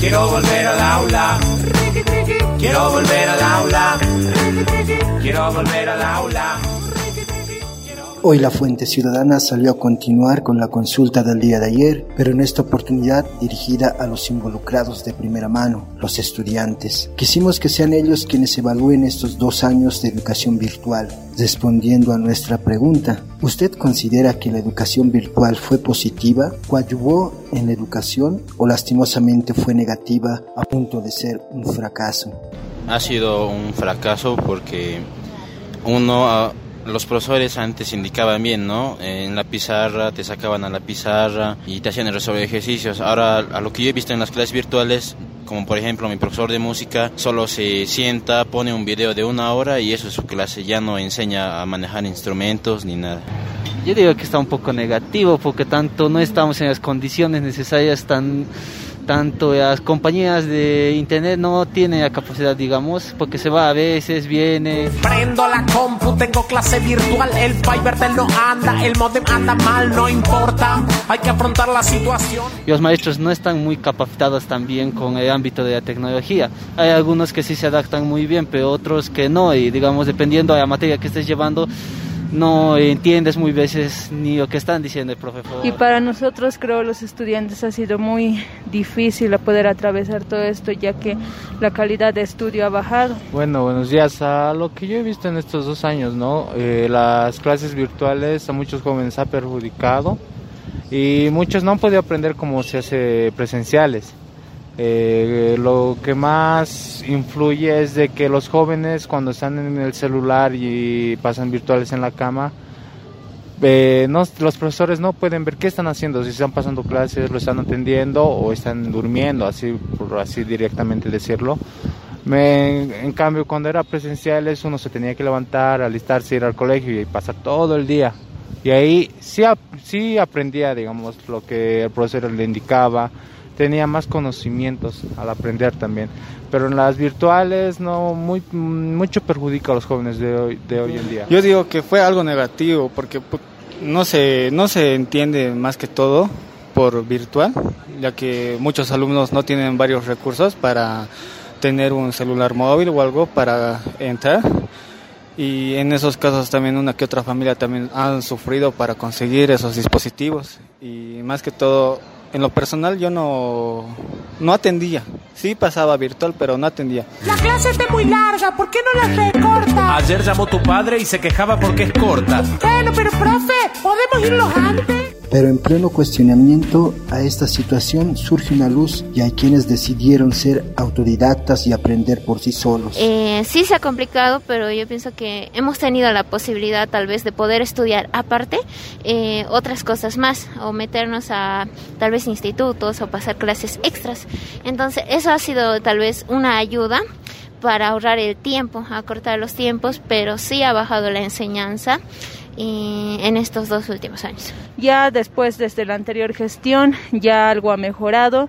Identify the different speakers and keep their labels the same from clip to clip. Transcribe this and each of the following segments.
Speaker 1: Quiero volver al aula. Quiero volver al aula. Quiero volver al aula.
Speaker 2: Hoy la Fuente Ciudadana salió a continuar con la consulta del día de ayer, pero en esta oportunidad dirigida a los involucrados de primera mano, los estudiantes. Quisimos que sean ellos quienes evalúen estos dos años de educación virtual. Respondiendo a nuestra pregunta, ¿usted considera que la educación virtual fue positiva, coadyuvó en la educación o lastimosamente fue negativa a punto de ser un fracaso?
Speaker 3: Ha sido un fracaso porque uno los profesores antes indicaban bien, ¿no? En la pizarra, te sacaban a la pizarra y te hacían resolver ejercicios. Ahora, a lo que yo he visto en las clases virtuales, como por ejemplo mi profesor de música, solo se sienta, pone un video de una hora y eso es su clase, ya no enseña a manejar instrumentos ni nada.
Speaker 4: Yo digo que está un poco negativo porque tanto no estamos en las condiciones necesarias tan tanto las compañías de internet no tienen la capacidad, digamos, porque se va a veces, viene.
Speaker 1: Prendo la compu, tengo clase virtual, el Fiverr no anda, el modem anda mal, no importa, hay que afrontar la situación.
Speaker 4: Y los maestros no están muy capacitados también con el ámbito de la tecnología. Hay algunos que sí se adaptan muy bien, pero otros que no, y digamos, dependiendo de la materia que estés llevando, no entiendes muy veces ni lo que están diciendo el profesor.
Speaker 5: Y para nosotros, creo, los estudiantes ha sido muy difícil poder atravesar todo esto, ya que la calidad de estudio ha bajado.
Speaker 6: Bueno, buenos días. A lo que yo he visto en estos dos años, ¿no? Eh, las clases virtuales a muchos jóvenes ha perjudicado y muchos no han podido aprender como se hace presenciales. Eh, lo que más influye es de que los jóvenes cuando están en el celular y pasan virtuales en la cama, eh, no, los profesores no pueden ver qué están haciendo, si están pasando clases, lo están atendiendo o están durmiendo, así por así directamente decirlo. en cambio, cuando era presenciales, uno se tenía que levantar, alistarse, ir al colegio y pasar todo el día. Y ahí sí, sí aprendía, digamos, lo que el profesor le indicaba, tenía más conocimientos al aprender también. Pero en las virtuales no muy mucho perjudica a los jóvenes de hoy, de hoy en día.
Speaker 7: Yo digo que fue algo negativo porque pues, no se, no se entiende más que todo por virtual, ya que muchos alumnos no tienen varios recursos para tener un celular móvil o algo para entrar y en esos casos también una que otra familia también han sufrido para conseguir esos dispositivos y más que todo en lo personal yo no, no atendía. Sí pasaba virtual, pero no atendía.
Speaker 1: La clase está muy larga, ¿por qué no la recorta? Ayer llamó tu padre y se quejaba porque es corta. Bueno, pero profe, ¿podemos irnos antes?
Speaker 2: Pero en pleno cuestionamiento a esta situación surge una luz y hay quienes decidieron ser autodidactas y aprender por sí solos.
Speaker 8: Eh, sí se ha complicado, pero yo pienso que hemos tenido la posibilidad tal vez de poder estudiar aparte eh, otras cosas más o meternos a tal vez institutos o pasar clases extras. Entonces eso ha sido tal vez una ayuda para ahorrar el tiempo, acortar los tiempos, pero sí ha bajado la enseñanza en estos dos últimos años.
Speaker 5: Ya después, desde la anterior gestión, ya algo ha mejorado,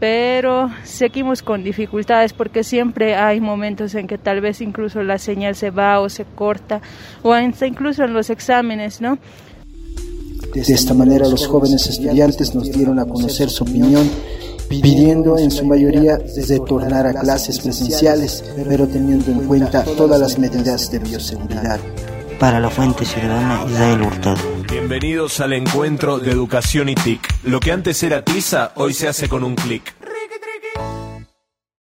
Speaker 5: pero seguimos con dificultades porque siempre hay momentos en que tal vez incluso la señal se va o se corta, o hasta incluso en los exámenes, ¿no?
Speaker 2: De esta manera los jóvenes estudiantes nos dieron a conocer su opinión pidiendo en su mayoría retornar a clases presenciales, pero teniendo en cuenta todas las medidas de bioseguridad
Speaker 9: para la Fuente Ciudadana Israel Hurtado.
Speaker 1: Bienvenidos al encuentro de Educación y TIC. Lo que antes era tiza, hoy se hace con un clic.